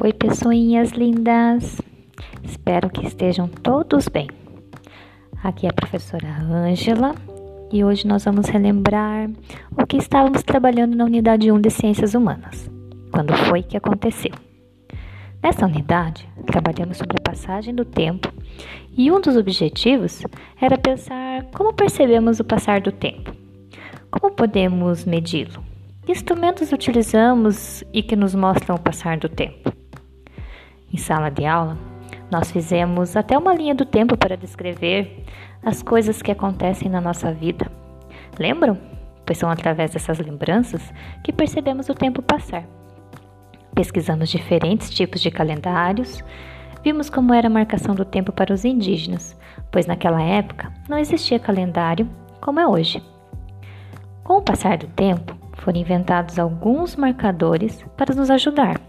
Oi, pessoinhas lindas! Espero que estejam todos bem. Aqui é a professora Ângela e hoje nós vamos relembrar o que estávamos trabalhando na unidade 1 de Ciências Humanas. Quando foi que aconteceu? Nessa unidade, trabalhamos sobre a passagem do tempo e um dos objetivos era pensar como percebemos o passar do tempo. Como podemos medi-lo? Que instrumentos utilizamos e que nos mostram o passar do tempo? Em sala de aula, nós fizemos até uma linha do tempo para descrever as coisas que acontecem na nossa vida. Lembram? Pois são através dessas lembranças que percebemos o tempo passar. Pesquisamos diferentes tipos de calendários, vimos como era a marcação do tempo para os indígenas, pois naquela época não existia calendário como é hoje. Com o passar do tempo, foram inventados alguns marcadores para nos ajudar,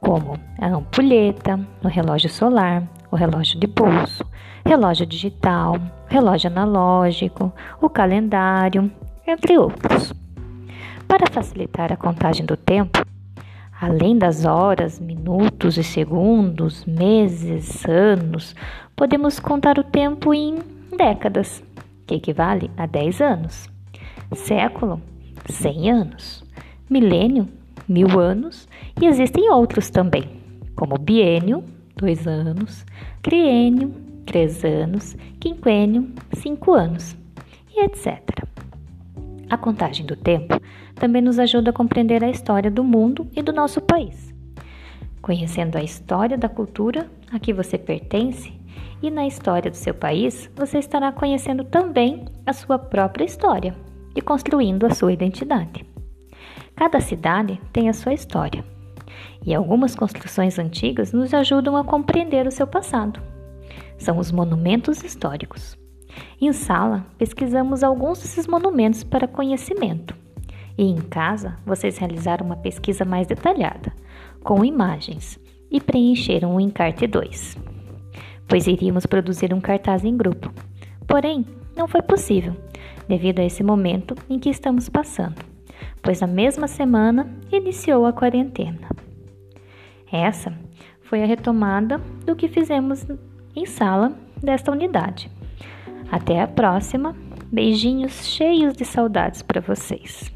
como a ampulheta, o relógio solar, o relógio de pulso, relógio digital, relógio analógico, o calendário, entre outros. Para facilitar a contagem do tempo, além das horas, minutos e segundos, meses, anos, podemos contar o tempo em décadas, que equivale a 10 anos, século 100 anos, milênio, mil anos, e existem outros também, como biênio, dois anos, triênio, três anos, quinquênio, cinco anos, e etc. A contagem do tempo também nos ajuda a compreender a história do mundo e do nosso país. Conhecendo a história da cultura a que você pertence e na história do seu país, você estará conhecendo também a sua própria história e construindo a sua identidade. Cada cidade tem a sua história, e algumas construções antigas nos ajudam a compreender o seu passado. São os monumentos históricos. Em sala, pesquisamos alguns desses monumentos para conhecimento. E em casa, vocês realizaram uma pesquisa mais detalhada, com imagens, e preencheram o encarte 2, pois iríamos produzir um cartaz em grupo. Porém, não foi possível, devido a esse momento em que estamos passando, pois na mesma semana iniciou a quarentena. Essa foi a retomada do que fizemos em sala desta unidade. Até a próxima. Beijinhos cheios de saudades para vocês.